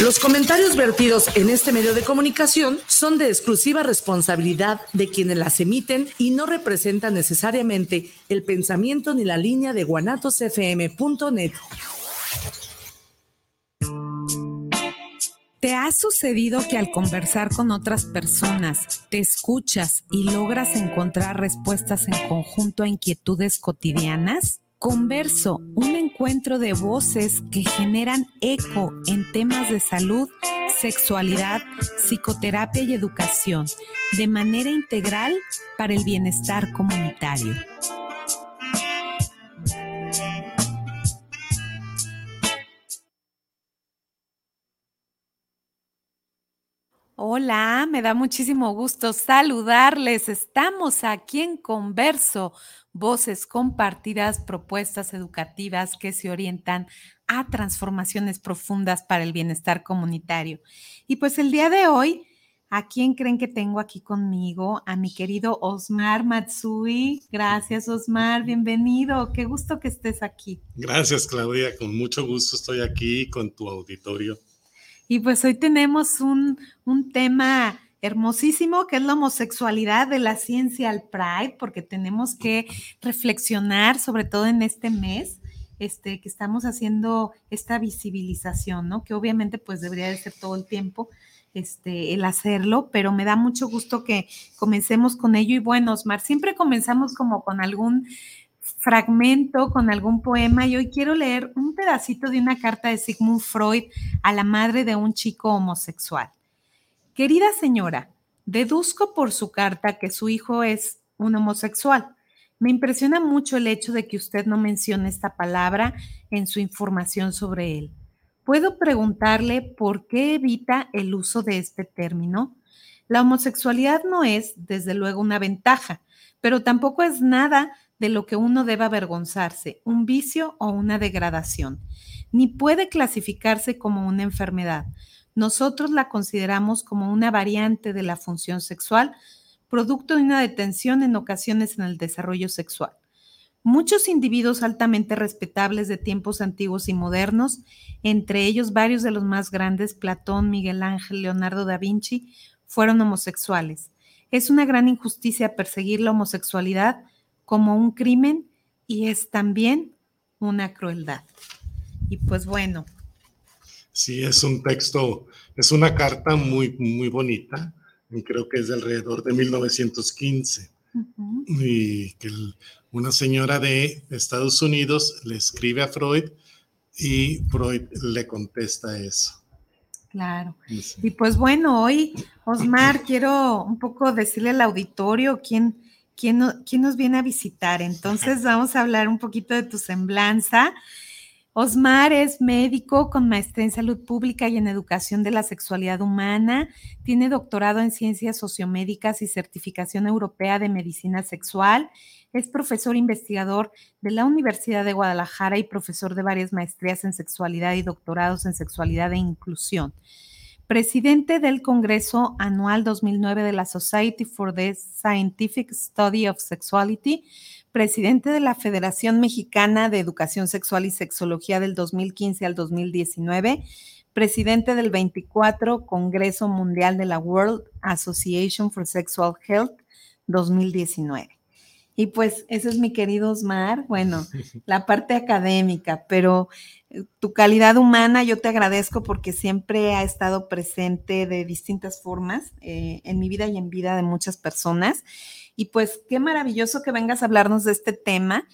los comentarios vertidos en este medio de comunicación son de exclusiva responsabilidad de quienes las emiten y no representan necesariamente el pensamiento ni la línea de guanatosfm.net. ¿Te ha sucedido que al conversar con otras personas te escuchas y logras encontrar respuestas en conjunto a inquietudes cotidianas? Converso, un encuentro de voces que generan eco en temas de salud, sexualidad, psicoterapia y educación, de manera integral para el bienestar comunitario. Hola, me da muchísimo gusto saludarles. Estamos aquí en Converso voces compartidas, propuestas educativas que se orientan a transformaciones profundas para el bienestar comunitario. Y pues el día de hoy, ¿a quién creen que tengo aquí conmigo? A mi querido Osmar Matsui. Gracias, Osmar. Bienvenido. Qué gusto que estés aquí. Gracias, Claudia. Con mucho gusto estoy aquí con tu auditorio. Y pues hoy tenemos un, un tema hermosísimo que es la homosexualidad de la ciencia al Pride, porque tenemos que reflexionar, sobre todo en este mes, este, que estamos haciendo esta visibilización, ¿no? Que obviamente pues debería de ser todo el tiempo este, el hacerlo, pero me da mucho gusto que comencemos con ello. Y bueno, Osmar, siempre comenzamos como con algún fragmento, con algún poema, y hoy quiero leer un pedacito de una carta de Sigmund Freud a la madre de un chico homosexual. Querida señora, deduzco por su carta que su hijo es un homosexual. Me impresiona mucho el hecho de que usted no mencione esta palabra en su información sobre él. ¿Puedo preguntarle por qué evita el uso de este término? La homosexualidad no es, desde luego, una ventaja, pero tampoco es nada de lo que uno deba avergonzarse, un vicio o una degradación, ni puede clasificarse como una enfermedad nosotros la consideramos como una variante de la función sexual, producto de una detención en ocasiones en el desarrollo sexual. Muchos individuos altamente respetables de tiempos antiguos y modernos, entre ellos varios de los más grandes, Platón, Miguel Ángel, Leonardo da Vinci, fueron homosexuales. Es una gran injusticia perseguir la homosexualidad como un crimen y es también una crueldad. Y pues bueno, Sí, es un texto, es una carta muy, muy bonita, creo que es de alrededor de 1915, y que una señora de Estados Unidos le escribe a Freud y Freud le contesta eso. Claro. Y pues bueno, hoy, Osmar, quiero un poco decirle al auditorio quién, quién, quién nos viene a visitar. Entonces vamos a hablar un poquito de tu semblanza. Osmar es médico con maestría en salud pública y en educación de la sexualidad humana. Tiene doctorado en ciencias sociomédicas y certificación europea de medicina sexual. Es profesor investigador de la Universidad de Guadalajara y profesor de varias maestrías en sexualidad y doctorados en sexualidad e inclusión. Presidente del Congreso Anual 2009 de la Society for the Scientific Study of Sexuality presidente de la Federación Mexicana de Educación Sexual y Sexología del 2015 al 2019, presidente del 24 Congreso Mundial de la World Association for Sexual Health 2019. Y pues eso es mi querido Osmar, bueno, la parte académica, pero eh, tu calidad humana yo te agradezco porque siempre ha estado presente de distintas formas eh, en mi vida y en vida de muchas personas. Y pues qué maravilloso que vengas a hablarnos de este tema.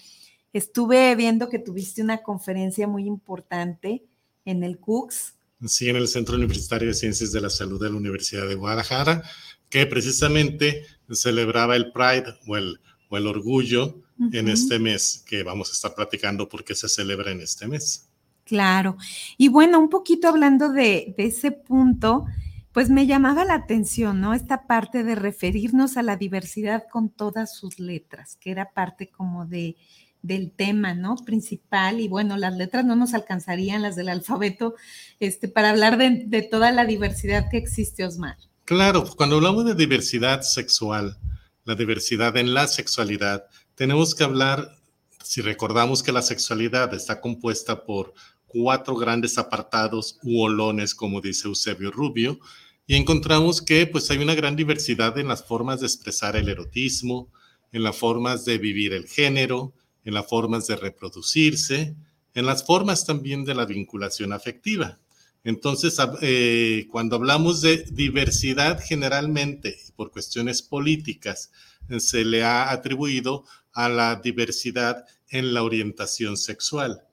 Estuve viendo que tuviste una conferencia muy importante en el CUCS sí, en el Centro Universitario de Ciencias de la Salud de la Universidad de Guadalajara, que precisamente celebraba el Pride o el, o el orgullo en este mes que vamos a estar platicando porque se celebra en este mes. Claro. Y bueno, un poquito hablando de, de ese punto, pues me llamaba la atención, ¿no? Esta parte de referirnos a la diversidad con todas sus letras, que era parte como de, del tema, ¿no? Principal. Y bueno, las letras no nos alcanzarían, las del alfabeto, este, para hablar de, de toda la diversidad que existe, Osmar. Claro, cuando hablamos de diversidad sexual, la diversidad en la sexualidad, tenemos que hablar, si recordamos que la sexualidad está compuesta por cuatro grandes apartados u olones, como dice Eusebio Rubio, y encontramos que pues hay una gran diversidad en las formas de expresar el erotismo, en las formas de vivir el género, en las formas de reproducirse, en las formas también de la vinculación afectiva. Entonces, eh, cuando hablamos de diversidad, generalmente, por cuestiones políticas, se le ha atribuido a la diversidad en la orientación sexual.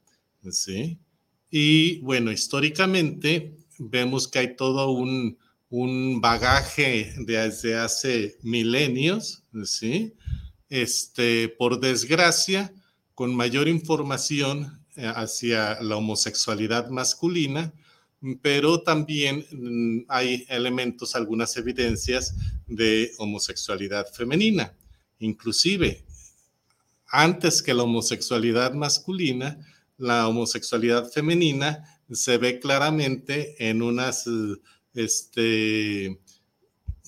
¿sí? Y bueno, históricamente vemos que hay todo un, bagaje desde hace milenios, ¿sí? Este, por desgracia, con mayor información eh, hacia la homosexualidad masculina, pero también mm, hay elementos, algunas evidencias de homosexualidad femenina. Inclusive, antes que la homosexualidad masculina, la homosexualidad femenina se ve claramente en unas este,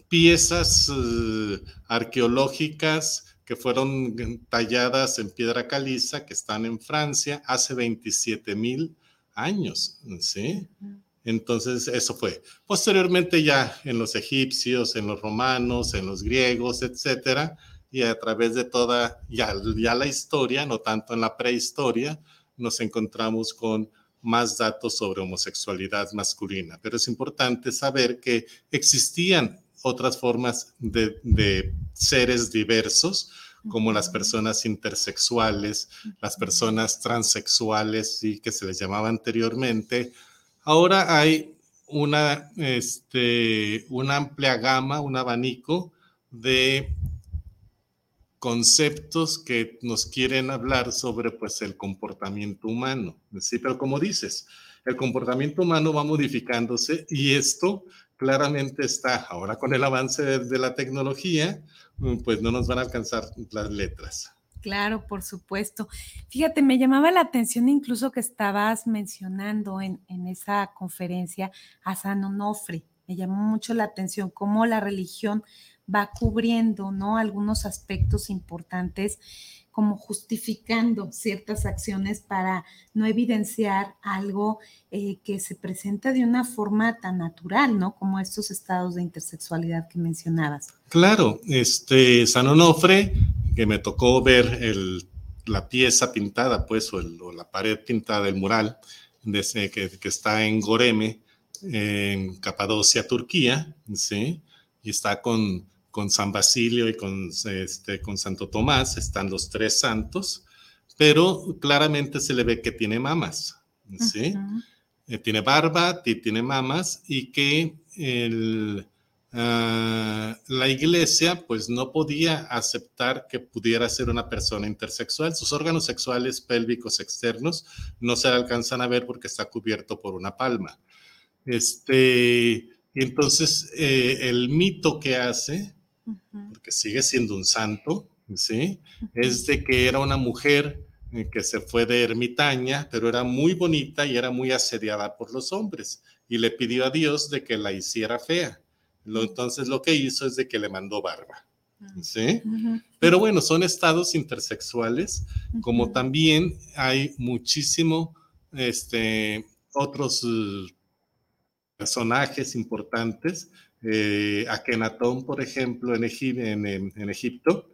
piezas eh, arqueológicas que fueron talladas en piedra caliza, que están en Francia hace 27 mil años, ¿sí? Entonces, eso fue. Posteriormente ya en los egipcios, en los romanos, en los griegos, etcétera, y a través de toda, ya, ya la historia, no tanto en la prehistoria, nos encontramos con más datos sobre homosexualidad masculina. Pero es importante saber que existían otras formas de, seres diversos, como las personas intersexuales, las personas transexuales, y que se les llamaba anteriormente. Ahora hay una, este, una amplia gama, un abanico de conceptos que nos quieren hablar sobre pues el comportamiento humano. Sí, pero como dices, el comportamiento humano va modificándose y esto claramente está ahora con el avance de, la tecnología, pues no nos van a alcanzar las letras. Claro, por supuesto. Fíjate, me llamaba la atención incluso que estabas mencionando en, en esa conferencia a San Onofre. Me llamó mucho la atención cómo la religión va cubriendo, ¿no? Algunos aspectos importantes como justificando ciertas acciones para no evidenciar algo eh, que se presenta de una forma tan natural, ¿no? Como estos estados de intersexualidad que mencionabas. Claro, este San Onofre, que me tocó ver el, la pieza pintada, pues, o, la pared pintada del mural de que, que, está en Goreme, en Capadocia, Turquía, ¿sí? Y está con con San Basilio y con, este, con Santo Tomás, están los tres santos, pero claramente se le ve que tiene mamas, ¿sí? Eh, tiene barba, tiene mamas y que ah, la iglesia pues no podía aceptar que pudiera ser una persona intersexual. Sus órganos sexuales pélvicos externos no se alcanzan a ver porque está cubierto por una palma. Este, entonces, eh, el mito que hace porque sigue siendo un santo, ¿sí? Es de que era una mujer eh, que se fue de ermitaña, pero era muy bonita y era muy asediada por los hombres y le pidió a Dios de que la hiciera fea. Entonces lo que hizo es de que le mandó barba. ¿Sí? Pero bueno, son estados intersexuales, como también hay muchísimo, este, otros uh, personajes importantes eh, Akenatón, por ejemplo, en, en, Egipto,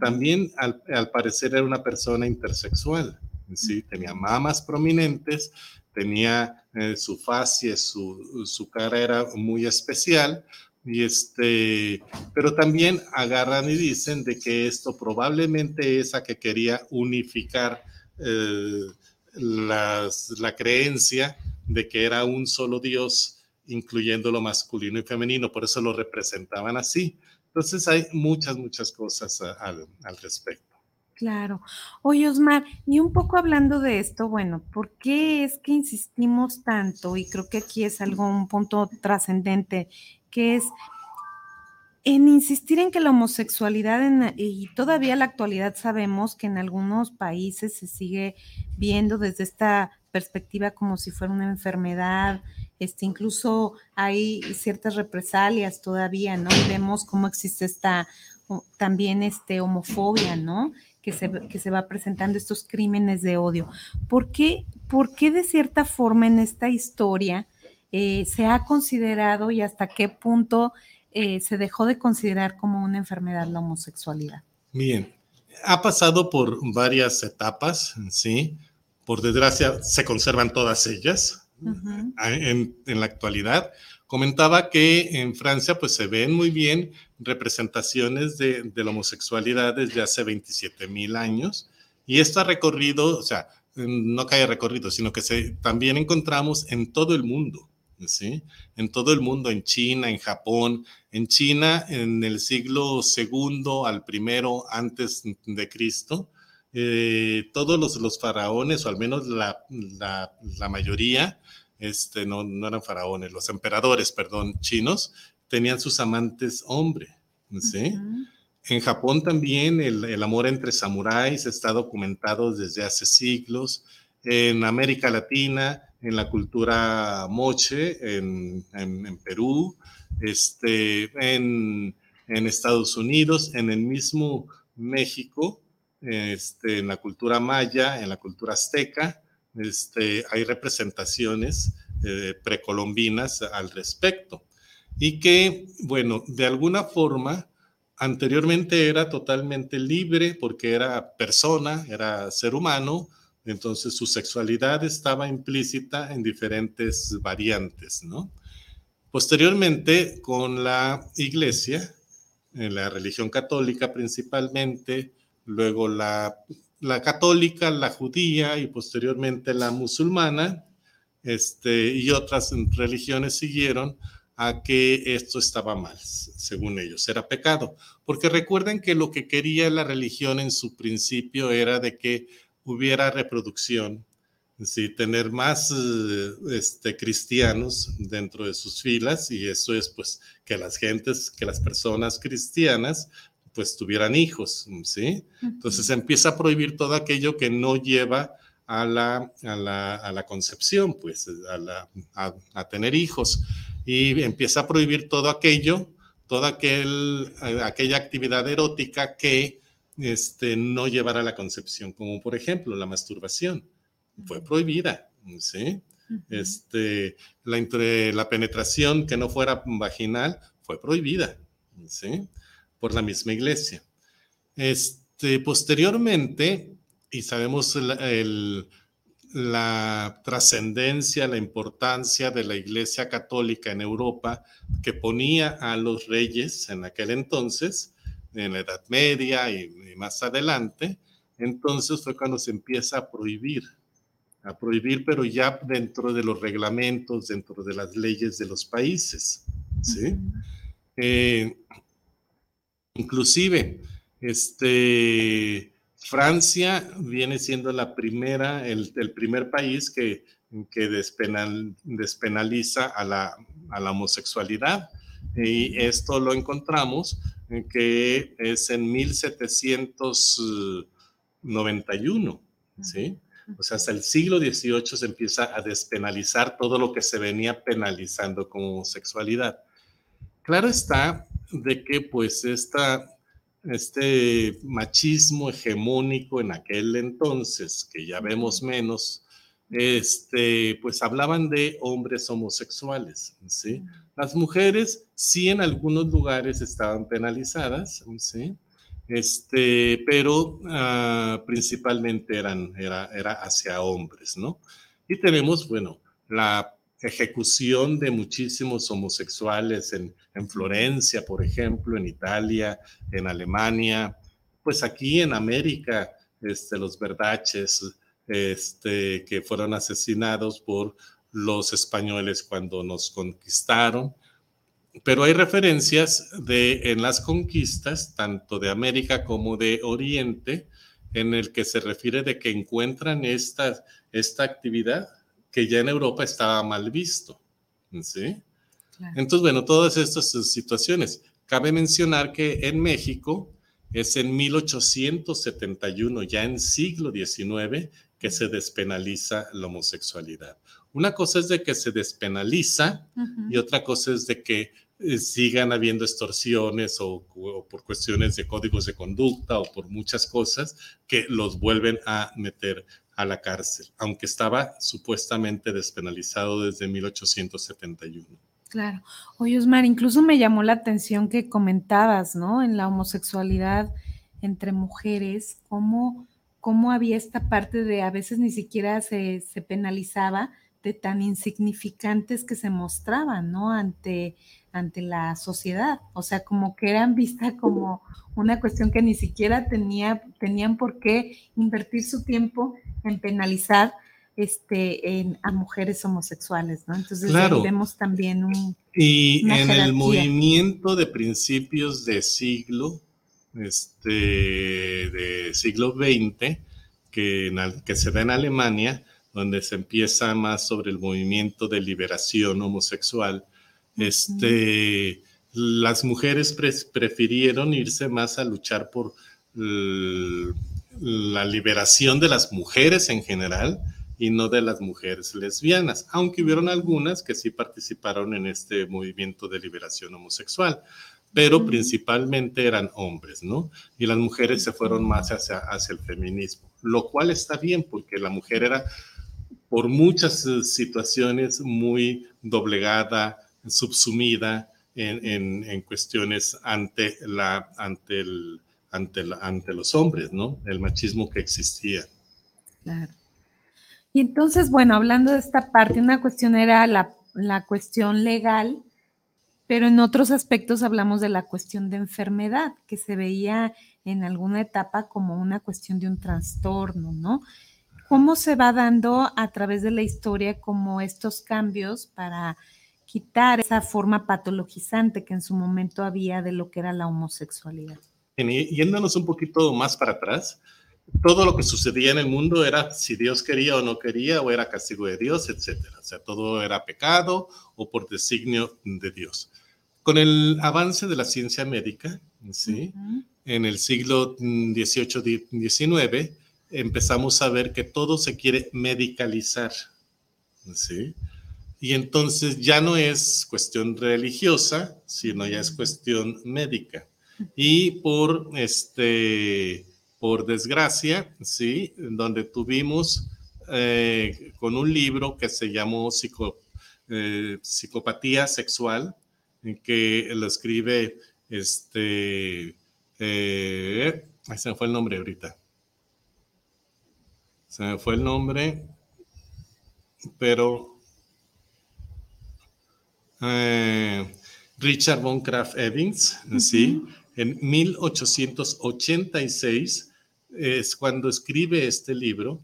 también al, parecer era una persona intersexual. ¿sí? Tenía mamas prominentes, tenía eh, su facie, su, su, cara era muy especial, y este, pero también agarran y dicen de que esto probablemente es a que quería unificar eh, la creencia de que era un solo Dios, incluyendo lo masculino y femenino, por eso lo representaban así. Entonces hay muchas, muchas cosas al respecto. Claro. Oye, Osmar, y un poco hablando de esto, bueno, ¿por qué es que insistimos tanto? Y creo que aquí es algo, un punto trascendente, que es en insistir en que la homosexualidad, y todavía en la actualidad sabemos que en algunos países se sigue viendo desde esta perspectiva como si fuera una enfermedad, este, incluso hay ciertas represalias todavía, ¿no? Y vemos cómo existe esta también este, homofobia, ¿no? Que se, que se va presentando estos crímenes de odio. ¿Por qué, por qué de cierta forma en esta historia eh, se ha considerado y hasta qué punto eh, se dejó de considerar como una enfermedad la homosexualidad? Bien, ha pasado por varias etapas, ¿sí? Por desgracia, se conservan todas ellas en, la actualidad. Comentaba que en Francia pues se ven muy bien representaciones de, de la homosexualidad desde hace 27 mil años y esto ha recorrido, o sea, no haya recorrido, sino que se, también encontramos en todo el mundo. ¿sí? En todo el mundo, en China, en Japón. En China, en el siglo segundo al primero antes de Cristo, eh, todos los, los, faraones, o al menos la, la, la mayoría, este, no, no, eran faraones, los emperadores, perdón, chinos, tenían sus amantes hombre, ¿sí? En Japón también el, el, amor entre samuráis está documentado desde hace siglos. En América Latina en la cultura moche en, en, Perú, este, en, en, Estados Unidos, en el mismo México, este, en la cultura maya, en la cultura azteca, este, hay representaciones eh, precolombinas al respecto. Y que, bueno, de alguna forma, anteriormente era totalmente libre porque era persona, era ser humano, entonces su sexualidad estaba implícita en diferentes variantes, ¿no? Posteriormente, con la iglesia, en la religión católica principalmente, luego la, la católica, la judía y posteriormente la musulmana, este, y otras religiones siguieron a que esto estaba mal, según ellos, era pecado. Porque recuerden que lo que quería la religión en su principio era de que hubiera reproducción, ¿sí? tener más eh, este, cristianos dentro de sus filas y eso es pues que las gentes, que las personas cristianas pues tuvieran hijos, ¿sí? Entonces empieza a prohibir todo aquello que no lleva a la, a la, a la concepción, pues a, la, a, tener hijos y empieza a prohibir todo aquello, toda aquel, aquella actividad erótica que este, no llevar a la concepción, como por ejemplo la masturbación. Fue prohibida, ¿sí? Este, la, entre, la penetración que no fuera vaginal fue prohibida, ¿sí? Por la misma iglesia. Este, posteriormente, y sabemos la trascendencia, la importancia de la iglesia católica en Europa, que ponía a los reyes en aquel entonces, en la Edad Media y, más adelante, entonces fue cuando se empieza a prohibir, a prohibir, pero ya dentro de los reglamentos, dentro de las leyes de los países, ¿sí? Eh, inclusive, este, Francia viene siendo la primera, el, el primer país que, que despenal, despenaliza a la, a la homosexualidad. Y esto lo encontramos que es en 1791, ¿sí? O sea, hasta el siglo XVIII se empieza a despenalizar todo lo que se venía penalizando como homosexualidad. Claro está de que pues esta, este machismo hegemónico en aquel entonces, que ya vemos menos, este, pues hablaban de hombres homosexuales, ¿sí? Las mujeres sí en algunos lugares estaban penalizadas, ¿sí? Este, pero uh, principalmente eran, era, era hacia hombres, ¿no? Y tenemos, bueno, la ejecución de muchísimos homosexuales en, en Florencia, por ejemplo, en Italia, en Alemania, pues aquí en América, este, los verdaches, este, que fueron asesinados por los españoles cuando nos conquistaron, pero hay referencias de, en las conquistas, tanto de América como de Oriente, en el que se refiere de que encuentran esta, esta actividad que ya en Europa estaba mal visto. ¿sí? Entonces, bueno, todas estas situaciones. Cabe mencionar que en México es en 1871, ya en siglo XIX, que se despenaliza la homosexualidad. Una cosa es de que se despenaliza y otra cosa es de que eh, sigan habiendo extorsiones o, por cuestiones de códigos de conducta o por muchas cosas que los vuelven a meter a la cárcel, aunque estaba supuestamente despenalizado desde 1871. Claro. Oye, Osmar, incluso me llamó la atención que comentabas, ¿no? En la homosexualidad entre mujeres, cómo, cómo había esta parte de a veces ni siquiera se, se penalizaba de tan insignificantes que se mostraban, ¿no? Ante, ante la sociedad. O sea, como que eran vistas como una cuestión que ni siquiera tenía, tenían por qué invertir su tiempo en penalizar este, en, a mujeres homosexuales, ¿no? Entonces vemos también un... Y en el movimiento de principios de siglo, este, de siglo XX, que, que se da en Alemania, donde se empieza más sobre el movimiento de liberación homosexual, este, las mujeres prefirieron irse más a luchar por la liberación de las mujeres en general y no de las mujeres lesbianas, aunque hubieron algunas que sí participaron en este movimiento de liberación homosexual, pero principalmente eran hombres, ¿no? Y las mujeres se fueron más hacia, hacia el feminismo, lo cual está bien porque la mujer era por muchas eh, situaciones muy doblegada, subsumida en, en, cuestiones ante, la, ante, el, ante, ante los hombres, ¿no? El machismo que existía. Claro. Y entonces, bueno, hablando de esta parte, una cuestión era la, la cuestión legal, pero en otros aspectos hablamos de la cuestión de enfermedad, que se veía en alguna etapa como una cuestión de un trastorno, ¿no? ¿Cómo se va dando a través de la historia como estos cambios para quitar esa forma patologizante que en su momento había de lo que era la homosexualidad? Yéndonos un poquito más para atrás, todo lo que sucedía en el mundo era si Dios quería o no quería, o era castigo de Dios, etcétera. O sea, todo era pecado o por designio de Dios. Con el avance de la ciencia médica, ¿sí? en el siglo XVIII-XIX, empezamos a ver que todo se quiere medicalizar. ¿sí? Y entonces ya no es cuestión religiosa, sino ya es cuestión médica. Y por este por desgracia, ¿sí? Donde tuvimos eh, con un libro que se llamó eh, Psicopatía Sexual, que lo escribe, este, eh, se me fue el nombre ahorita. Se me fue el nombre, pero Richard von Kraft Evans, ¿sí? En 1886 es cuando escribe este libro,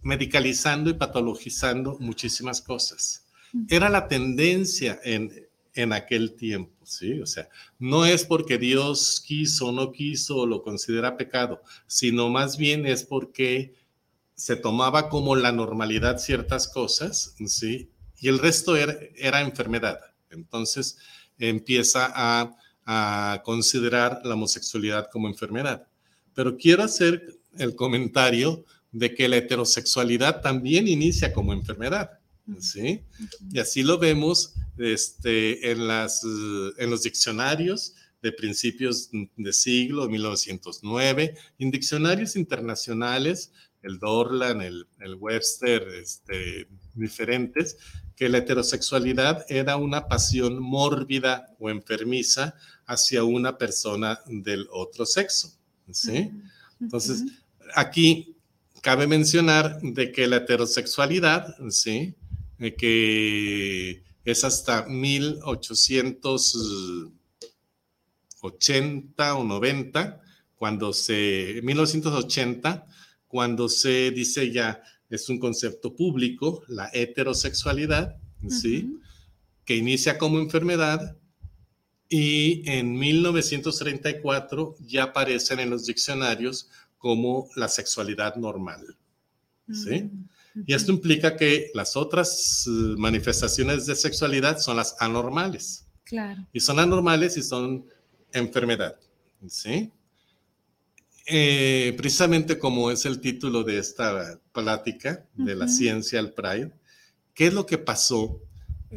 medicalizando y patologizando muchísimas cosas. Era la tendencia en, en aquel tiempo, ¿sí? O sea, no es porque Dios quiso o no quiso o lo considera pecado, sino más bien es porque se tomaba como la normalidad ciertas cosas, ¿sí? Y el resto era, era enfermedad. Entonces empieza a, a considerar la homosexualidad como enfermedad. Pero quiero hacer el comentario de que la heterosexualidad también inicia como enfermedad. ¿sí? Y así lo vemos este, en, las, en los diccionarios de principios de siglo, 1909, en diccionarios internacionales, el Dorland, el, el Webster, este, diferentes, que la heterosexualidad era una pasión mórbida o enfermiza hacia una persona del otro sexo. ¿sí? Entonces, aquí cabe mencionar de que la heterosexualidad, ¿sí? que es hasta 1880 o 90, cuando se, 1980, cuando se dice ya es un concepto público, la heterosexualidad, ¿sí? Que inicia como enfermedad y en 1934 ya aparecen en los diccionarios como la sexualidad normal. ¿sí? Mm, y esto implica que las otras eh, manifestaciones de sexualidad son las anormales. Claro. Y son anormales y son enfermedad. ¿sí? Eh, precisamente como es el título de esta plática de la ciencia al Pride, ¿qué es lo que pasó?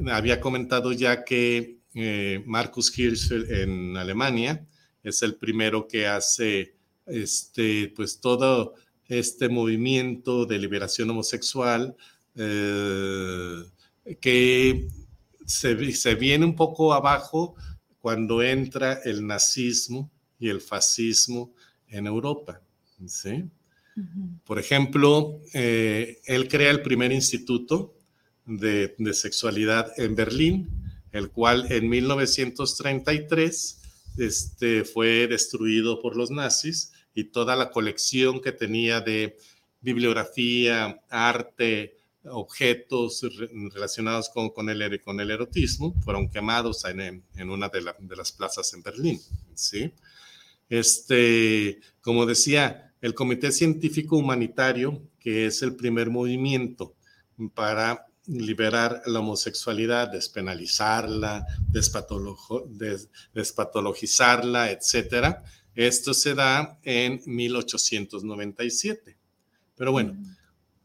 Había comentado ya que eh, Marcus Hirschfeld en Alemania, es el primero que hace este, pues todo este movimiento de liberación homosexual eh, que se, se, viene un poco abajo cuando entra el nazismo y el fascismo en Europa. ¿sí? Por ejemplo, eh, él crea el primer instituto de, de sexualidad en Berlín, el cual en 1933 este, fue destruido por los nazis y toda la colección que tenía de bibliografía, arte, objetos relacionados con, con, el, con el erotismo fueron quemados en, en una de, de, las plazas en Berlín. ¿sí? Este, como decía, el Comité Científico Humanitario, que es el primer movimiento para liberar la homosexualidad, despenalizarla, despatologizarla, etcétera. Esto se da en 1897. Pero bueno,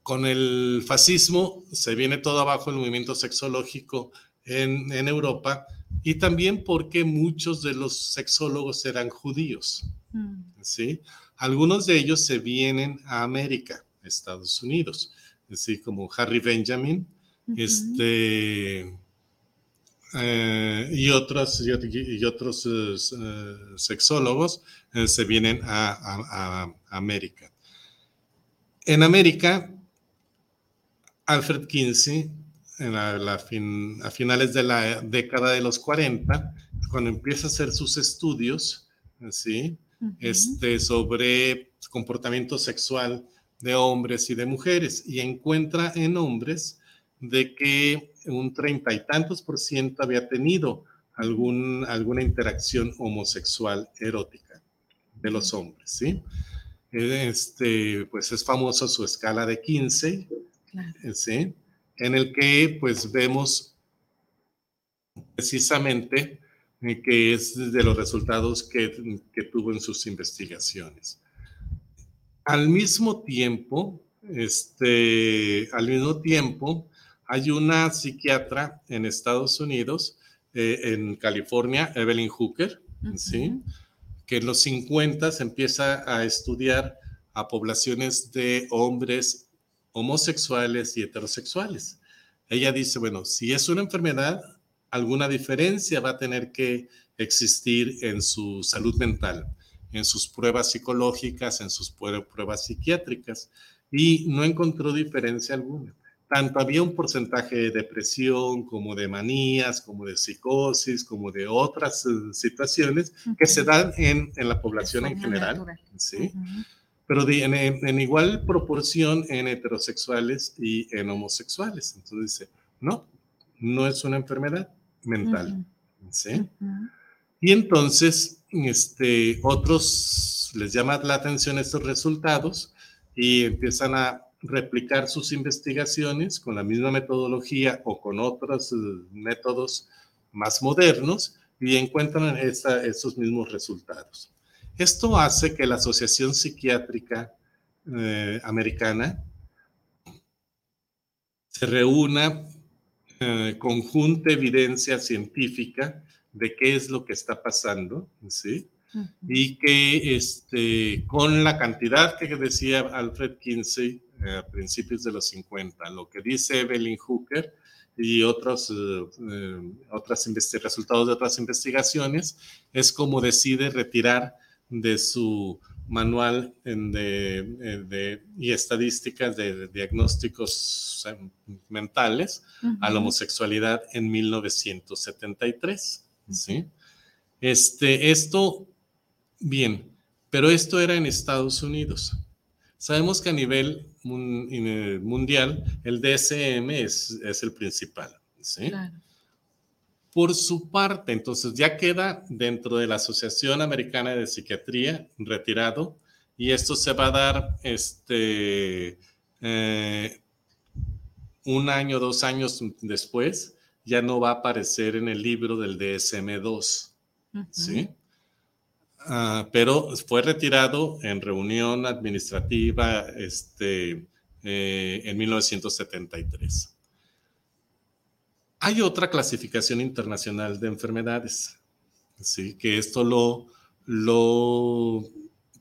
con el fascismo se viene todo abajo el movimiento sexológico en, en Europa y también porque muchos de los sexólogos eran judíos. ¿sí? Algunos de ellos se vienen a América, Estados Unidos, así como Harry Benjamin, este, eh, y otros, y, otros eh, sexólogos eh, se vienen a, América. En América, Alfred Kinsey, en a finales de la década de los 40, cuando empieza a hacer sus estudios ¿sí? este, sobre comportamiento sexual de hombres y de mujeres, y encuentra en hombres de que un treinta y tantos por ciento había tenido algún, alguna interacción homosexual erótica de los hombres, ¿sí? Este, pues es famoso su escala de 15, ¿sí? En el que pues vemos precisamente que es de los resultados que, que tuvo en sus investigaciones. Al mismo tiempo, este, al mismo tiempo, hay una psiquiatra en Estados Unidos, eh, en California, Evelyn Hooker, ¿sí? que en los 50 empieza a estudiar a poblaciones de hombres homosexuales y heterosexuales. Ella dice, bueno, si es una enfermedad, alguna diferencia va a tener que existir en su salud mental, en sus pruebas psicológicas, en sus pruebas psiquiátricas, y no encontró diferencia alguna tanto había un porcentaje de depresión como de manías, como de psicosis, como de otras eh, situaciones que se dan en, en la población en general, ¿sí? Pero en, igual proporción en heterosexuales y en homosexuales. Entonces dice, no, no es una enfermedad mental, ¿sí? Y entonces, este, otros les llama la atención estos resultados y empiezan a replicar sus investigaciones con la misma metodología o con otros eh, métodos más modernos y encuentran estos mismos resultados. Esto hace que la Asociación Psiquiátrica eh, Americana se reúna, eh, conjunte evidencia científica de qué es lo que está pasando, ¿sí? Y que este, con la cantidad que decía Alfred Kinsey eh, a principios de los 50. Lo que dice Evelyn Hooker y otros, eh, eh, otras resultados de otras investigaciones es como decide retirar de su manual de, y estadísticas de, diagnósticos mentales a la homosexualidad en 1973. ¿sí? este, esto, bien, pero esto era en Estados Unidos. Sabemos que a nivel mundial, el DSM es, es el principal. ¿sí? Por su parte, entonces ya queda dentro de la Asociación Americana de Psiquiatría retirado y esto se va a dar este, eh, un año, dos años después, ya no va a aparecer en el libro del DSM-2. ¿sí? Ah, pero fue retirado en reunión administrativa este, eh, en 1973. Hay otra clasificación internacional de enfermedades, ¿sí? que esto lo,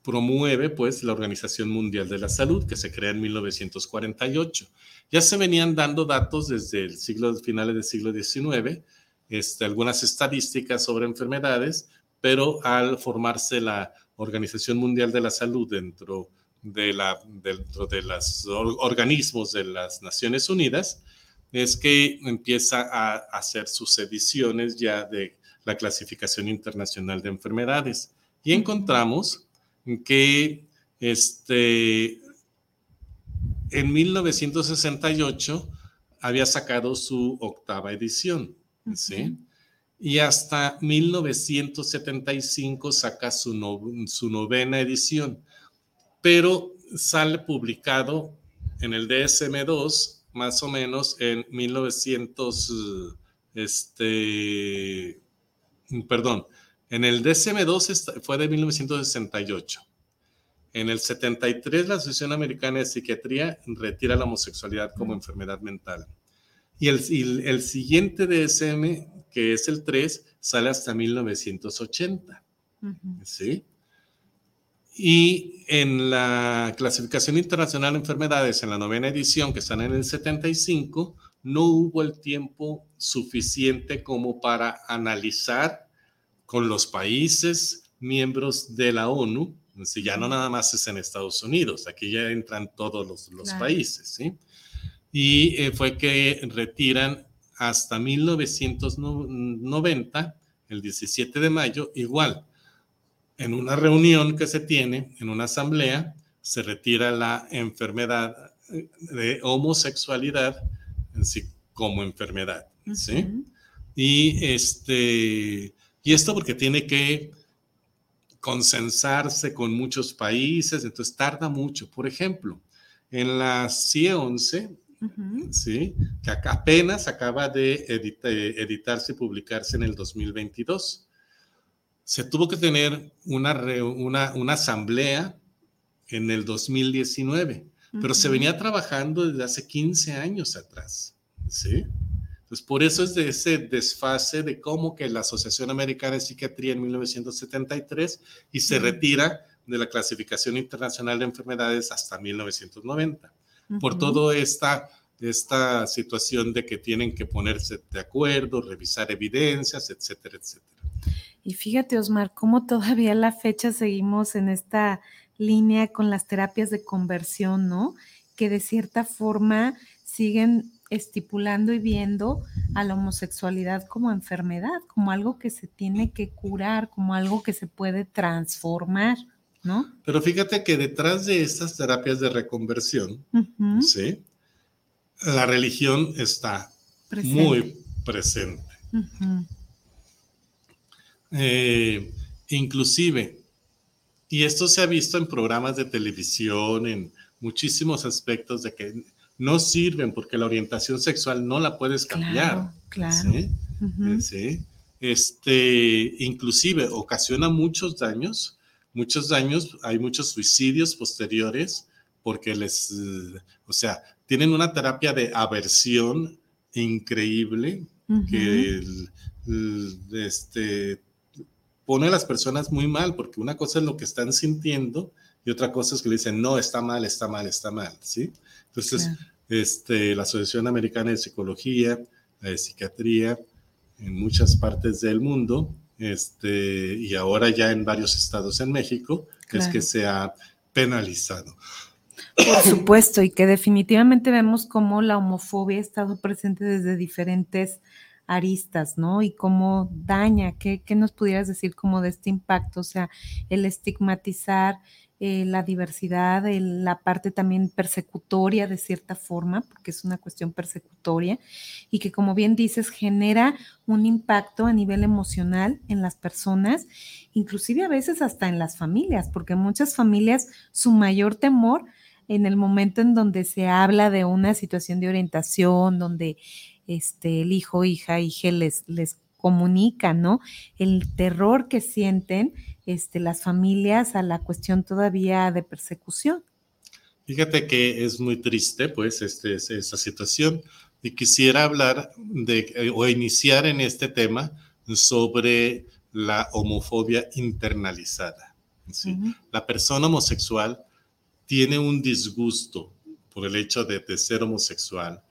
promueve pues la Organización Mundial de la Salud, que se crea en 1948. Ya se venían dando datos desde el siglo, finales del siglo XIX, este, algunas estadísticas sobre enfermedades, pero al formarse la Organización Mundial de la Salud dentro de, la, dentro de los organismos de las Naciones Unidas, es que empieza a hacer sus ediciones ya de la clasificación internacional de enfermedades. Y encontramos que este, en 1968 había sacado su octava edición, ¿sí? Y hasta 1975 saca su, su novena edición, pero sale publicado en el DSM-2 más o menos en 1900, este, perdón, en el DSM-2 fue de 1968. En el 73, la Asociación Americana de Psiquiatría retira la homosexualidad como enfermedad mental. Y el, el, siguiente DSM, que es el 3, sale hasta 1980. ¿Sí? Y en la clasificación internacional de enfermedades, en la novena edición, que están en el 75, no hubo el tiempo suficiente como para analizar con los países miembros de la ONU, si ya no nada más es en Estados Unidos, aquí ya entran todos los, los países, ¿sí? Y eh, fue que retiran hasta 1990, el 17 de mayo, igual, en una reunión que se tiene, en una asamblea, se retira la enfermedad eh, de homosexualidad como enfermedad, ¿sí? Y este, y esto porque tiene que consensarse con muchos países, entonces tarda mucho. Por ejemplo, en la CIE 11, ¿sí? que apenas acaba de editarse y publicarse en el 2022, se tuvo que tener una, una, una asamblea en el 2019, pero se venía trabajando desde hace 15 años atrás, ¿sí? Entonces, por eso es de ese desfase de cómo que la Asociación Americana de Psiquiatría en 1973 y se retira de la clasificación internacional de enfermedades hasta 1990, por toda esta, esta situación de que tienen que ponerse de acuerdo, revisar evidencias, etcétera, etcétera. Y fíjate, Osmar, cómo todavía a la fecha seguimos en esta línea con las terapias de conversión, ¿no? Que de cierta forma siguen estipulando y viendo a la homosexualidad como enfermedad, como algo que se tiene que curar, como algo que se puede transformar, ¿no? Pero fíjate que detrás de estas terapias de reconversión, ¿sí? La religión está muy presente. Eh, inclusive, y esto se ha visto en programas de televisión, en muchísimos aspectos de que no sirven porque la orientación sexual no la puedes cambiar. Claro. ¿sí? Este, inclusive ocasiona muchos daños, muchos daños, hay muchos suicidios posteriores porque les, o sea, tienen una terapia de aversión increíble que este, pone a las personas muy mal, porque una cosa es lo que están sintiendo y otra cosa es que le dicen, no, está mal, está mal, está mal, ¿sí? Entonces, este, la Asociación Americana de Psicología, de Psiquiatría, en muchas partes del mundo, este, y ahora ya en varios estados en México, es que se ha penalizado. Por supuesto, y que definitivamente vemos cómo la homofobia ha estado presente desde diferentes aristas, ¿no? Y cómo daña, ¿qué, qué nos pudieras decir como de este impacto? O sea, el estigmatizar eh, la diversidad, la parte también persecutoria de cierta forma, porque es una cuestión persecutoria, y que como bien dices, genera un impacto a nivel emocional en las personas, inclusive a veces hasta en las familias, porque muchas familias su mayor temor en el momento en donde se habla de una situación de orientación, donde este, el hijo, hija, hija les, les comunica, ¿no? El terror que sienten este, las familias a la cuestión todavía de persecución. Fíjate que es muy triste, pues, este, esta situación. Y quisiera hablar de, eh, o iniciar en este tema sobre la homofobia internalizada. La persona homosexual tiene un disgusto por el hecho de, de, ser homosexual.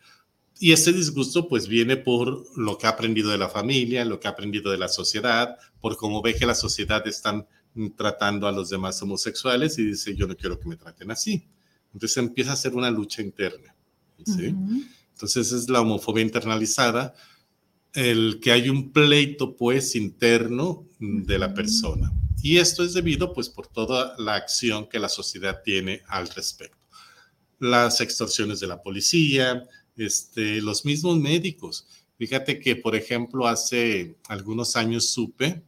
Y ese disgusto pues viene por lo que ha aprendido de la familia, lo que ha aprendido de la sociedad, por cómo ve que la sociedad están tratando a los demás homosexuales y dice, yo no quiero que me traten así. Entonces empieza a ser una lucha interna. ¿sí? Entonces es la homofobia internalizada, el que hay un pleito pues interno de la persona. Y esto es debido pues por toda la acción que la sociedad tiene al respecto. Las extorsiones de la policía, este, los mismos médicos. Fíjate que, por ejemplo, hace algunos años supe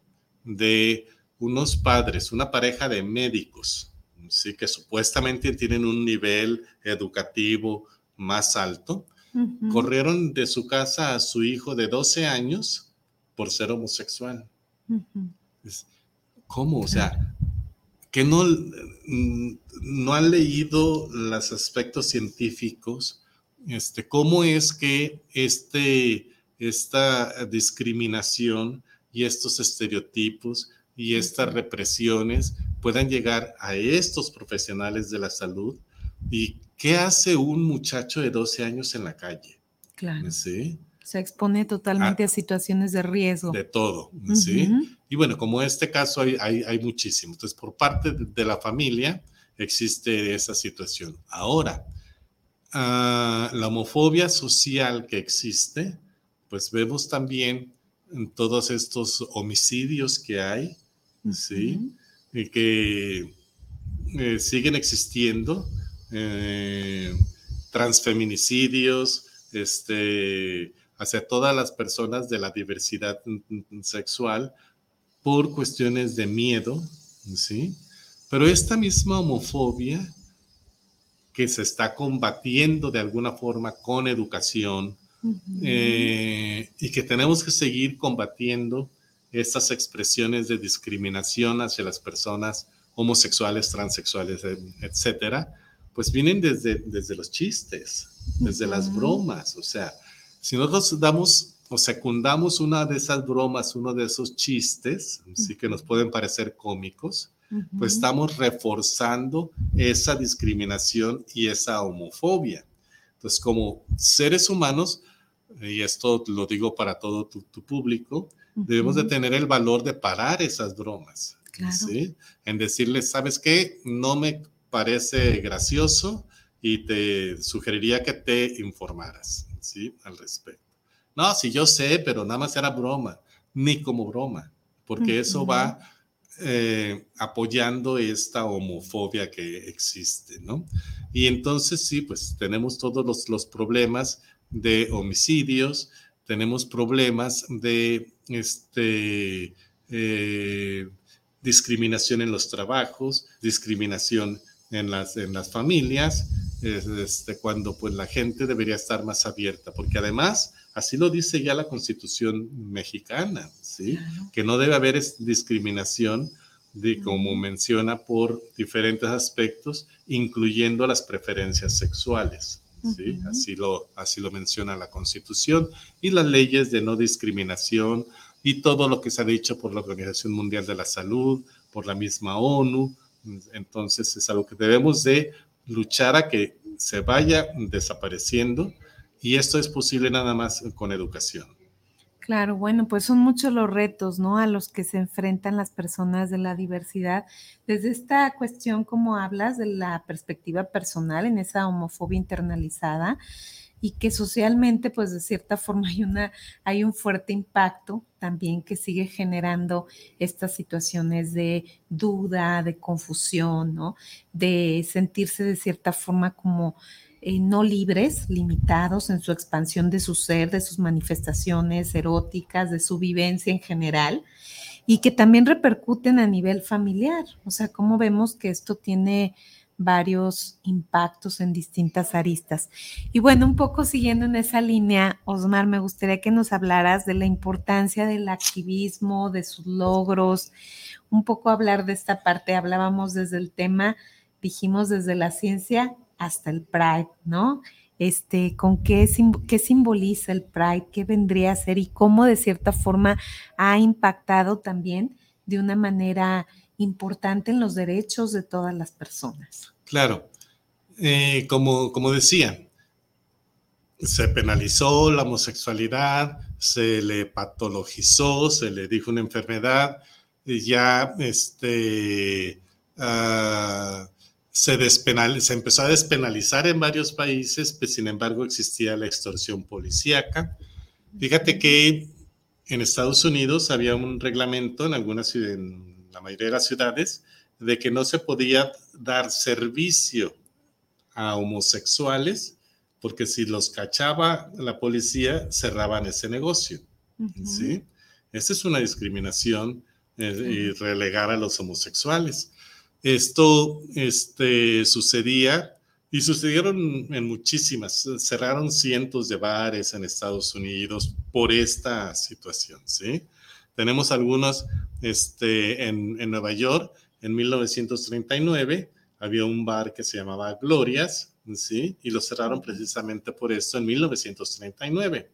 de unos padres, una pareja de médicos, sí, que supuestamente tienen un nivel educativo más alto, corrieron de su casa a su hijo de 12 años por ser homosexual. ¿Cómo? O sea, que no, no han leído los aspectos científicos, este, cómo es que este, esta discriminación y estos estereotipos y estas represiones puedan llegar a estos profesionales de la salud. ¿Y qué hace un muchacho de 12 años en la calle? Claro. ¿Sí? Se expone totalmente a, ah, situaciones de riesgo. De todo, ¿sí? Y bueno, como en este caso hay, hay, muchísimo. Entonces, por parte de, la familia existe esa situación. Ahora, ah, la homofobia social que existe, pues vemos también en todos estos homicidios que hay, ¿sí? Y que eh, siguen existiendo, eh, transfeminicidios, este, hacia todas las personas de la diversidad sexual por cuestiones de miedo, ¿sí? Pero esta misma homofobia que se está combatiendo de alguna forma con educación eh, y que tenemos que seguir combatiendo estas expresiones de discriminación hacia las personas homosexuales, transexuales, etcétera, pues vienen desde, desde los chistes, desde las bromas. O sea, si nosotros damos o secundamos una de esas bromas, uno de esos chistes, sí que nos pueden parecer cómicos, pues estamos reforzando esa discriminación y esa homofobia. Entonces, como seres humanos, y esto lo digo para todo tu, tu público, debemos de tener el valor de parar esas bromas. ¿sí? En decirles, ¿sabes qué? No me parece gracioso y te sugeriría que te informaras, ¿sí? Al respecto. No, si yo sé, pero nada más era broma, ni como broma, porque eso va eh, apoyando esta homofobia que existe, ¿no? Y entonces sí, pues tenemos todos los, los problemas de homicidios, tenemos problemas de este, eh, discriminación en los trabajos, discriminación en las, en las familias, este, cuando pues la gente debería estar más abierta, porque además así lo dice ya la constitución mexicana, ¿sí? Que no debe haber discriminación, de, como menciona, por diferentes aspectos, incluyendo las preferencias sexuales. ¿sí? así, lo, así lo menciona la Constitución y las leyes de no discriminación y todo lo que se ha dicho por la Organización Mundial de la Salud, por la misma ONU. Entonces es algo que debemos de luchar a que se vaya desapareciendo y esto es posible nada más con educación. Claro, bueno, pues son muchos los retos, ¿no? A los que se enfrentan las personas de la diversidad. Desde esta cuestión, como hablas, de la perspectiva personal en esa homofobia internalizada, y que socialmente, pues de cierta forma hay, una, hay un fuerte impacto también que sigue generando estas situaciones de duda, de confusión, ¿no? De sentirse de cierta forma como eh, no libres, limitados en su expansión de su ser, de sus manifestaciones eróticas, de su vivencia en general, y que también repercuten a nivel familiar. O sea, cómo vemos que esto tiene varios impactos en distintas aristas. Y bueno, un poco siguiendo en esa línea, Osmar, me gustaría que nos hablaras de la importancia del activismo, de sus logros, un poco hablar de esta parte. Hablábamos desde el tema, dijimos desde la ciencia hasta el Pride, ¿no? Este, con qué, qué simboliza el Pride, qué vendría a ser y cómo de cierta forma ha impactado también de una manera importante en los derechos de todas las personas. Claro, eh, como, como decía, se penalizó la homosexualidad, se le patologizó, se le dijo una enfermedad, ya este, uh, se, se empezó a despenalizar en varios países, pues sin embargo existía la extorsión policíaca. Fíjate que en Estados Unidos había un reglamento en algunas en la mayoría de las ciudades de que no se podía dar servicio a homosexuales porque si los cachaba la policía cerraban ese negocio. ¿sí? Esa es una discriminación eh, y relegar a los homosexuales. Esto este, sucedía y sucedieron en muchísimas, cerraron cientos de bares en Estados Unidos por esta situación, ¿sí? Tenemos algunos este, en, en Nueva York, en 1939, había un bar que se llamaba Glorias, ¿sí? Y lo cerraron precisamente por esto en 1939.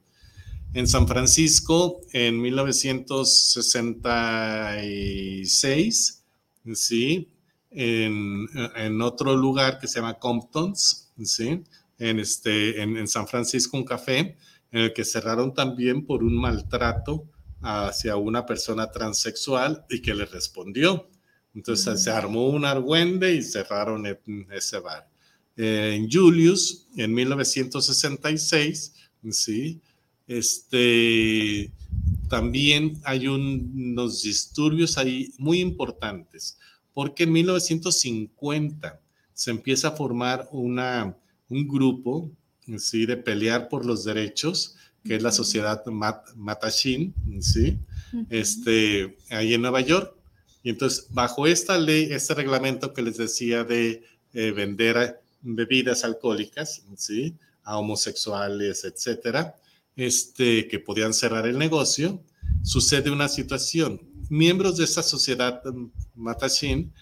En San Francisco, en 1966, ¿sí? En, otro lugar que se llama Comptons, ¿sí? En, este, en, San Francisco, un café en el que cerraron también por un maltrato hacia una persona transexual y que le respondió. Entonces se armó un argüende y cerraron ese bar. en Julius, en 1966, ¿sí? Este, también hay unos disturbios ahí muy importantes porque en 1950 se empieza a formar una, un grupo ¿sí? de pelear por los derechos, que es la sociedad Matashin, ¿sí? este, ahí en Nueva York. Y entonces, bajo esta ley, este reglamento que les decía de eh, vender bebidas alcohólicas, ¿sí? a homosexuales, etcétera, este, que podían cerrar el negocio, sucede una situación miembros de esta sociedad mm, Matashin,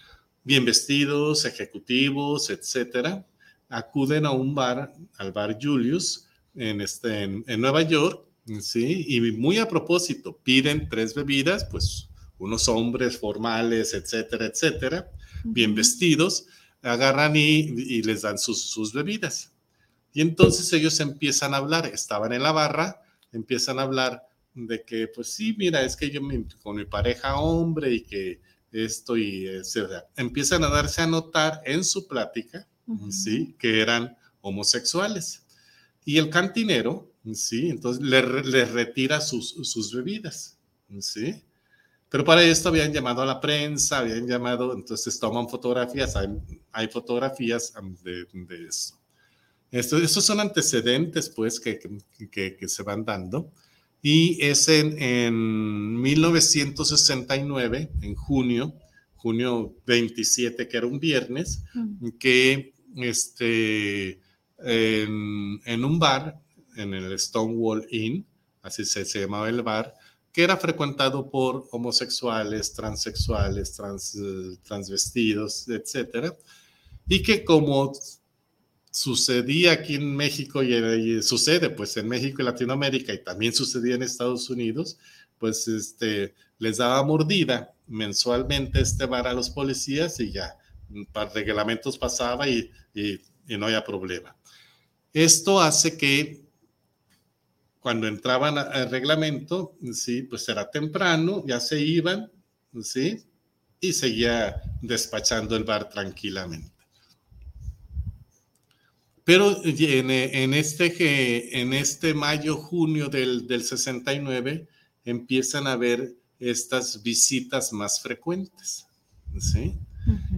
bien vestidos, ejecutivos, etcétera, acuden a un bar, al bar Julius, en, este, en, Nueva York, ¿sí? Y muy a propósito, piden tres bebidas, pues unos hombres formales, etcétera, etcétera, bien vestidos, agarran y, les dan sus, sus, bebidas. Y entonces ellos empiezan a hablar, estaban en la barra, empiezan a hablar de que, pues sí, mira, es que yo con mi pareja hombre y que esto y etcétera, empiezan a darse a notar en su plática, sí, que eran homosexuales. Y el cantinero, sí, entonces les le retira sus, sus bebidas, sí. Pero para esto habían llamado a la prensa, habían llamado, entonces toman fotografías, hay, hay fotografías de, de eso. Esto, estos son antecedentes, pues, que, que, que se van dando. Y es en, en 1969, en junio, junio 27, que era un viernes, que este, en, en, un bar, en el Stonewall Inn, así se, se, llamaba el bar, que era frecuentado por homosexuales, transexuales, trans, transvestidos, etc. Y que como sucedía aquí en México y, sucede pues en México y Latinoamérica y también sucedía en Estados Unidos, pues este, les daba mordida mensualmente este bar a los policías y ya, un par de reglamentos pasaba y, y, no había problema. Esto hace que cuando entraban al reglamento, sí, pues era temprano, ya se iban, sí, y seguía despachando el bar tranquilamente. Pero en, este, en este mayo, junio del, del 69, empiezan a haber estas visitas más frecuentes. ¿sí?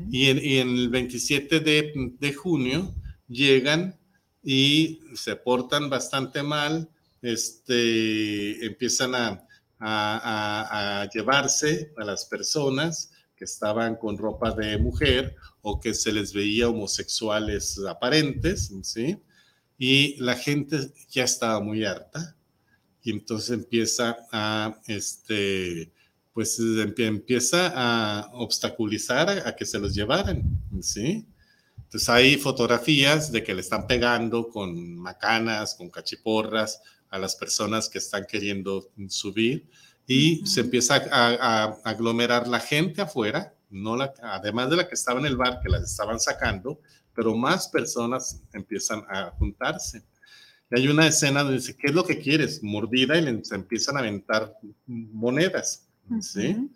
y, en, el 27 de, junio llegan y se portan bastante mal, este, empiezan a, a, llevarse a las personas que estaban con ropa de mujer o que se les veía homosexuales aparentes, ¿sí? Y la gente ya estaba muy harta y entonces empieza a, este, pues empieza a obstaculizar a, que se los llevaran, ¿sí? Entonces hay fotografías de que le están pegando con macanas, con cachiporras a las personas que están queriendo subir y se empieza a, aglomerar la gente afuera, no la, además de la que estaba en el bar, que las estaban sacando, pero más personas empiezan a juntarse. Y hay una escena donde dice, ¿qué es lo que quieres? Mordida y le, se empiezan a aventar monedas. ¿sí?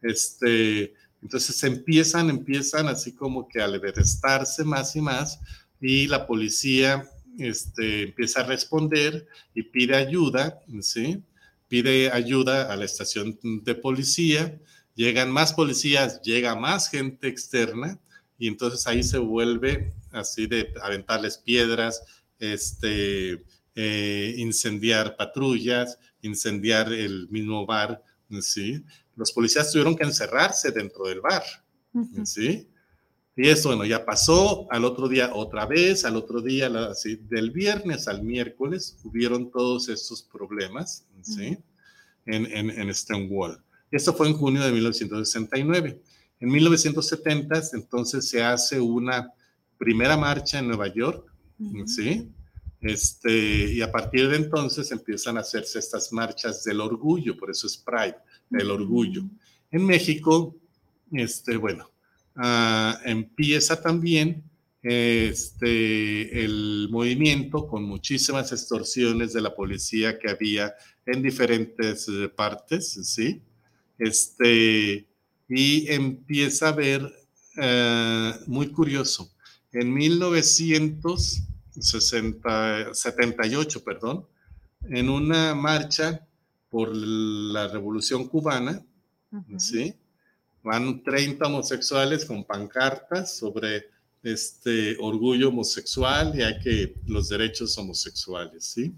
Este, entonces empiezan, empiezan así como que a liberestarse más y más y la policía este, empieza a responder y pide ayuda, ¿sí? Pide ayuda a la estación de policía, llegan más policías, llega más gente externa y entonces ahí se vuelve así de aventarles piedras, este, eh, incendiar patrullas, incendiar el mismo bar, ¿sí? Los policías tuvieron que encerrarse dentro del bar, ¿sí? Y eso, bueno, ya pasó, al otro día otra vez, al otro día, del viernes al miércoles, hubieron todos estos problemas, ¿sí? En, en, en Stonewall. Esto fue en junio de 1969. En 1970, entonces, se hace una primera marcha en Nueva York, ¿sí? Este, y a partir de entonces empiezan a hacerse estas marchas del orgullo, por eso es Pride, el orgullo. En México, este, bueno, ah, empieza también este, el movimiento con muchísimas extorsiones de la policía que había en diferentes eh, partes, ¿sí? Este, y empieza a ver, eh, muy curioso, en 1900 60, 78, perdón, en una marcha por la Revolución Cubana, ¿sí? Van 30 homosexuales con pancartas sobre este orgullo homosexual y hay que los derechos homosexuales, ¿sí?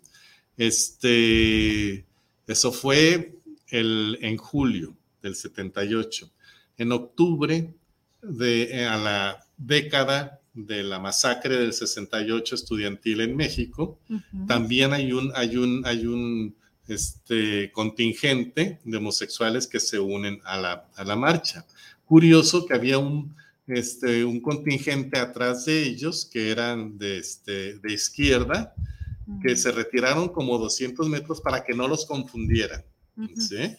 Este, eso fue el, en julio del 78. En octubre de a la década de la masacre del 68 estudiantil en México, también hay un, hay un, hay un este, contingente de homosexuales que se unen a la, a la marcha. Curioso que había un, este, un contingente atrás de ellos que eran de, este, de izquierda, que se retiraron como 200 metros para que no los confundieran.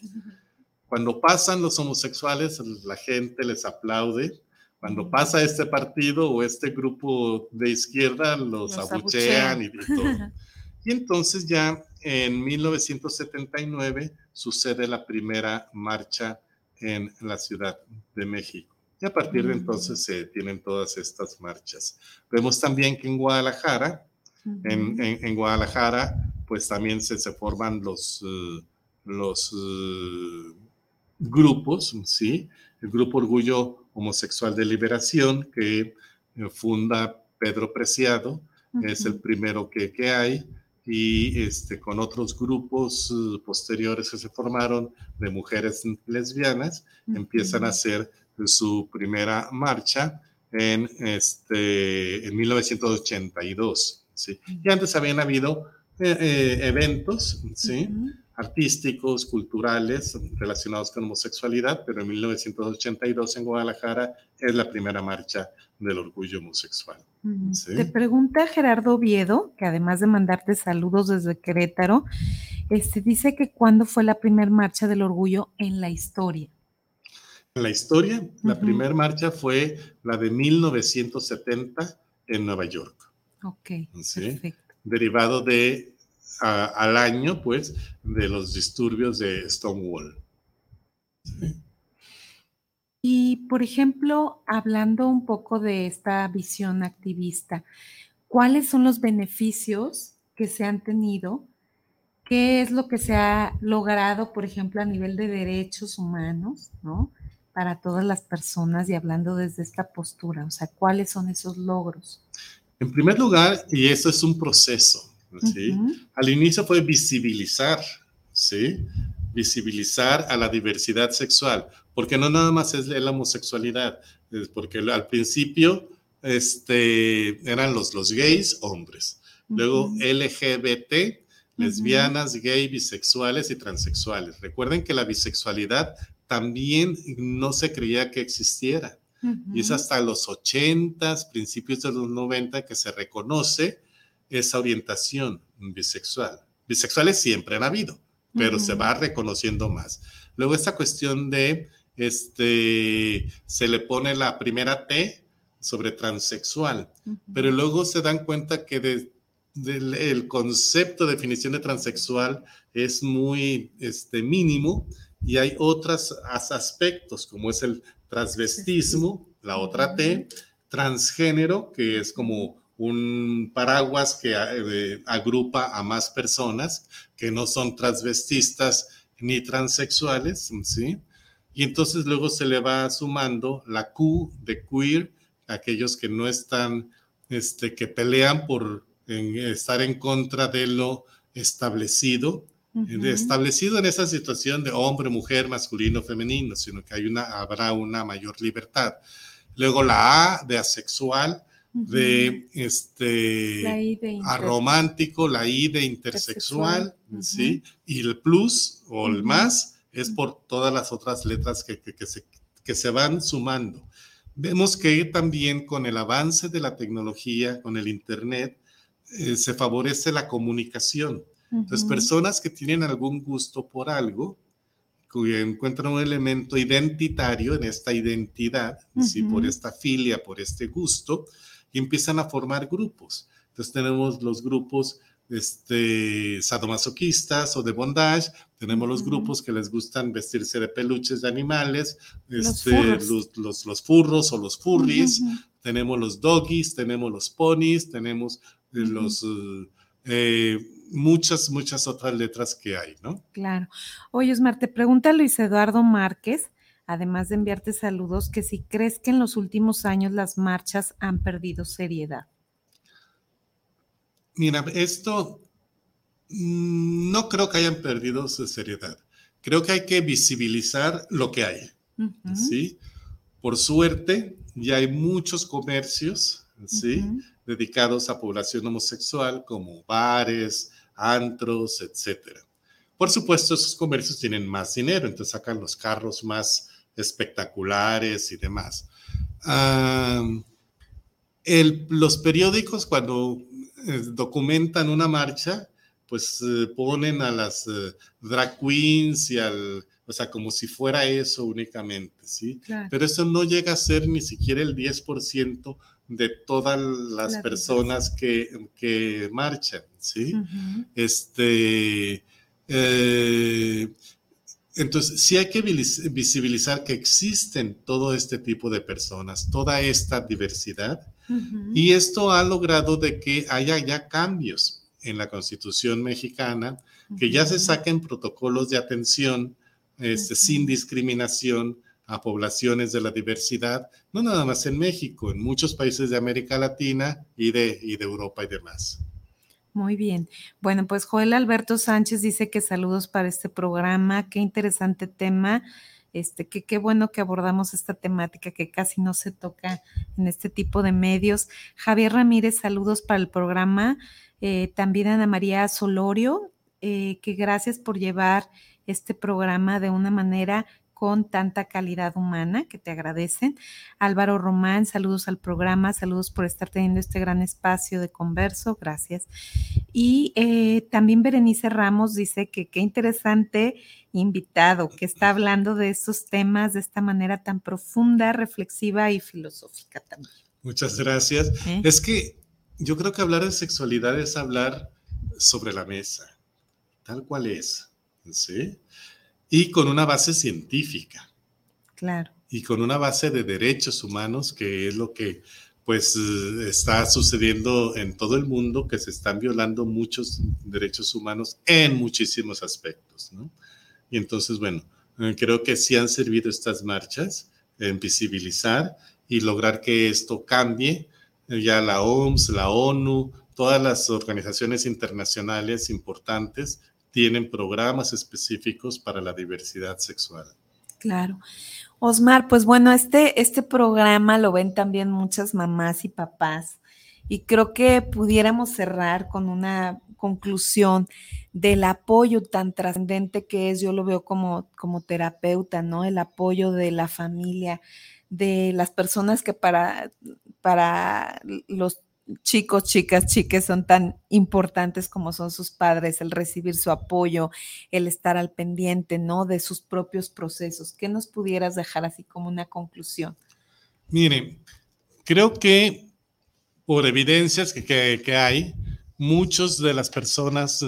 Cuando pasan los homosexuales, la gente les aplaude cuando pasa este partido o este grupo de izquierda, los, abuchean, y, todo. Y entonces ya en 1979 sucede la primera marcha en la Ciudad de México. Y a partir de mm. entonces se tienen todas estas marchas. Vemos también que en Guadalajara, en, Guadalajara, pues también se, se forman los, eh, los uh, grupos, ¿sí? El Grupo Orgullo Homosexual de Liberación que eh, funda Pedro Preciado, es el primero que, que, hay, y este, con otros grupos uh, posteriores que se formaron de mujeres lesbianas, empiezan a hacer su primera marcha en, este, en 1982. ¿sí? Y antes habían habido eh, eh, eventos, ¿sí? Artísticos, culturales relacionados con homosexualidad, pero en 1982 en Guadalajara es la primera marcha del orgullo homosexual. Te pregunta Gerardo Oviedo, que además de mandarte saludos desde Querétaro, este, dice que cuándo fue la primera marcha del orgullo en la historia. En la historia, la primera marcha fue la de 1970 en Nueva York. Ok, perfecto. Derivado de al año, pues, de los disturbios de Stonewall. Y, por ejemplo, hablando un poco de esta visión activista, cuáles son los beneficios que se han tenido, qué es lo que se ha logrado, por ejemplo, a nivel de derechos humanos, ¿no? Para todas las personas y hablando desde esta postura, o sea, cuáles son esos logros. En primer lugar, y eso es un proceso, ¿sí? Al inicio fue visibilizar, ¿sí? Visibilizar a la diversidad sexual, porque no nada más es la homosexualidad, porque al principio este, eran los, los gays hombres, luego LGBT, lesbianas, gay, bisexuales y transexuales. Recuerden que la bisexualidad también no se creía que existiera. Y es hasta los 80, principios de los 90 que se reconoce esa orientación bisexual. Bisexuales siempre han habido, pero se va reconociendo más. Luego esta cuestión de, este, se le pone la primera T sobre transexual, pero luego se dan cuenta que el concepto de definición de transexual es muy este, mínimo y hay otros aspectos como es el transvestismo, la otra T, transgénero, que es como un paraguas que eh, agrupa a más personas que no son transvestistas ni transexuales, ¿sí? Y entonces luego se le va sumando la Q de queer, aquellos que no están, este, que pelean por estar en contra de lo establecido, establecido en esa situación de hombre, mujer, masculino, femenino, sino que hay una, habrá una mayor libertad. Luego la A de asexual, de este la romántico, la I de intersexual, ¿sí? Y el plus o el más es por todas las otras letras que, que, se, que se van sumando. Vemos que también con el avance de la tecnología, con el Internet, eh, se favorece la comunicación. Entonces, personas que tienen algún gusto por algo, que encuentran un elemento identitario en esta identidad, ¿sí? por esta filia, por este gusto, y empiezan a formar grupos. Entonces tenemos los grupos este, sadomasoquistas o de bondage, tenemos los grupos que les gustan vestirse de peluches de animales, este, los, los, furros o los furries, tenemos los doggies, tenemos los ponies, tenemos eh, los... Eh, muchas, muchas otras letras que hay, ¿no? Claro. Oye, Osmar, te pregunta Luis Eduardo Márquez, además de enviarte saludos, que si crees que en los últimos años las marchas han perdido seriedad. Mira, esto mm, no creo que hayan perdido su seriedad. Creo que hay que visibilizar lo que hay. ¿sí? Por suerte, ya hay muchos comercios ¿sí? dedicados a población homosexual, como bares, antros, etc. Por supuesto, esos comercios tienen más dinero, entonces sacan los carros más espectaculares y demás. los periódicos, cuando eh, documentan una marcha, pues eh, ponen a las eh, drag queens y al, o sea, como si fuera eso únicamente, ¿sí? Pero eso no llega a ser ni siquiera el 10% de todas las personas que, que, marchan, ¿sí? Este, entonces, sí hay que visibilizar que existen todo este tipo de personas, toda esta diversidad, y esto ha logrado de que haya ya cambios en la Constitución mexicana, que ya se saquen protocolos de atención este, sin discriminación a poblaciones de la diversidad, no nada más en México, en muchos países de América Latina y de, y de Europa y demás. Muy bien. Bueno, pues Joel Alberto Sánchez dice que saludos para este programa. Qué interesante tema. Este, qué bueno que abordamos esta temática que casi no se toca en este tipo de medios. Javier Ramírez, saludos para el programa. Eh, también Ana María Solorio, eh, que gracias por llevar este programa de una manera con tanta calidad humana que te agradecen. Álvaro Román, saludos al programa, saludos por estar teniendo este gran espacio de converso, gracias. Y eh, también Berenice Ramos dice que qué interesante invitado que está hablando de estos temas de esta manera tan profunda, reflexiva y filosófica también. Muchas gracias. ¿Eh? Es que yo creo que hablar de sexualidad es hablar sobre la mesa, tal cual es. ¿sí? Y con una base científica. Claro. Y con una base de derechos humanos, que es lo que pues eh, está sucediendo en todo el mundo que se están violando muchos derechos humanos en muchísimos aspectos, ¿no? Y entonces, bueno, eh, creo que sí han servido estas marchas en visibilizar y lograr que esto cambie. Ya la OMS, la ONU, todas las organizaciones internacionales importantes tienen programas específicos para la diversidad sexual. Claro. Osmar, pues bueno, este, este programa lo ven también muchas mamás y papás y creo que pudiéramos cerrar con una conclusión del apoyo tan trascendente que es, yo lo veo como, como terapeuta, ¿no? El apoyo de la familia, de las personas que para, para los chicos, chicas, chiques son tan importantes como son sus padres, el recibir su apoyo, el estar al pendiente, ¿no? De sus propios procesos. ¿Qué nos pudieras dejar así como una conclusión? Miren, creo que por evidencias que, que, hay, muchos de las personas,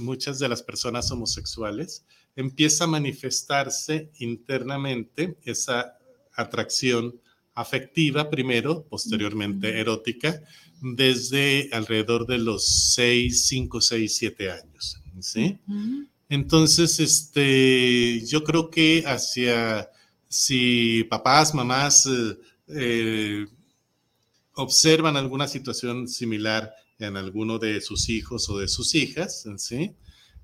muchas de las personas homosexuales, empieza a manifestarse internamente esa atracción afectiva primero, posteriormente erótica, desde alrededor de los 6, 5, 6, 7 años. ¿sí? Entonces, este, yo creo que hacia, si papás, mamás eh, observan alguna situación similar en alguno de sus hijos o de sus hijas, ¿sí?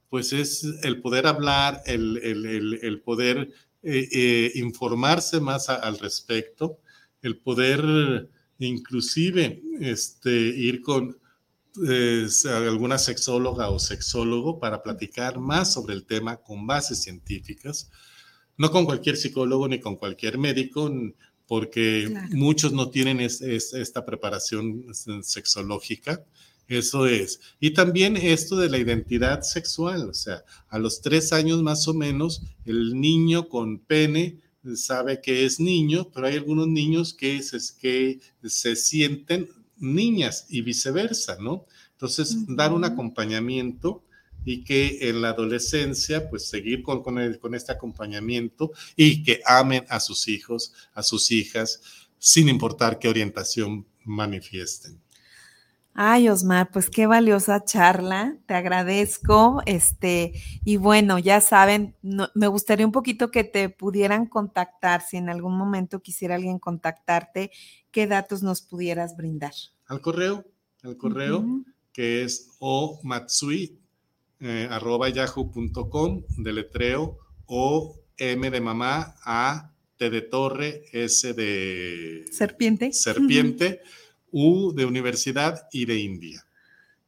pues es el poder hablar, el, el, el, poder eh, eh, informarse más al respecto, el poder inclusive este, ir con eh, alguna sexóloga o sexólogo para platicar más sobre el tema con bases científicas, no con cualquier psicólogo ni con cualquier médico, porque muchos no tienen esta preparación sexológica. Eso es. Y también esto de la identidad sexual, o sea, a los tres años más o menos, el niño con pene sabe que es niño, pero hay algunos niños que se, que se sienten niñas y viceversa, ¿no? Entonces, dar un acompañamiento y que en la adolescencia, pues seguir con, con, este acompañamiento y que amen a sus hijos, a sus hijas, sin importar qué orientación manifiesten. Ay, Osmar, pues qué valiosa charla, te agradezco. Este, y bueno, ya saben, me gustaría un poquito que te pudieran contactar, si en algún momento quisiera alguien contactarte, qué datos nos pudieras brindar. Al correo, al correo, que es o matsui, eh, arroba yahoo.com, deletreo, o M de mamá, A, T de torre, S de serpiente. Serpiente. U de universidad y de India.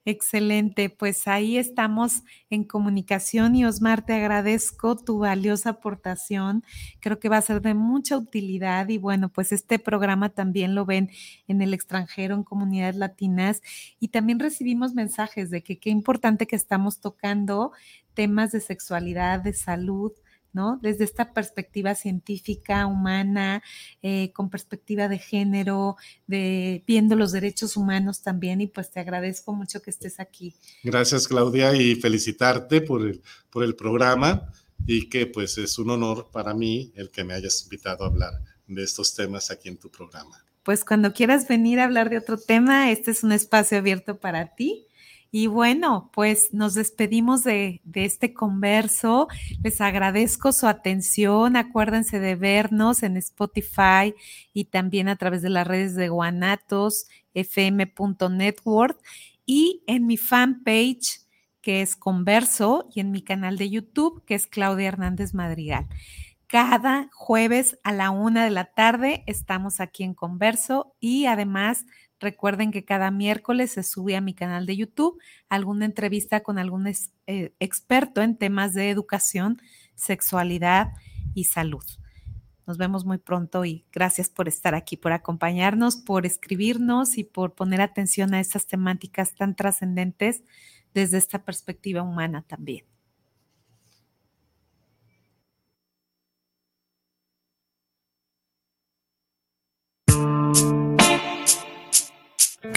Excelente, pues ahí estamos en comunicación y Osmar, te agradezco tu valiosa aportación. Creo que va a ser de mucha utilidad y bueno, pues este programa también lo ven en el extranjero, en comunidades latinas y también recibimos mensajes de que qué importante que estamos tocando temas de sexualidad, de salud, ¿no? Desde esta perspectiva científica, humana, eh, con perspectiva de género, de viendo los derechos humanos también, y pues te agradezco mucho que estés aquí. Gracias, Claudia, y felicitarte por el, por el programa y que pues es un honor para mí el que me hayas invitado a hablar de estos temas aquí en tu programa. Pues cuando quieras venir a hablar de otro tema, este es un espacio abierto para ti. Y bueno, pues nos despedimos de, este converso. Les agradezco su atención. Acuérdense de vernos en Spotify y también a través de las redes de Guanatos, fm.network y en mi fanpage que es Converso y en mi canal de YouTube que es Claudia Hernández Madrigal. Cada jueves a la una de la tarde estamos aquí en Converso y además Recuerden que cada miércoles se sube a mi canal de YouTube alguna entrevista con algún eh, experto en temas de educación, sexualidad y salud. Nos vemos muy pronto y gracias por estar aquí, por acompañarnos, por escribirnos y por poner atención a estas temáticas tan trascendentes desde esta perspectiva humana también.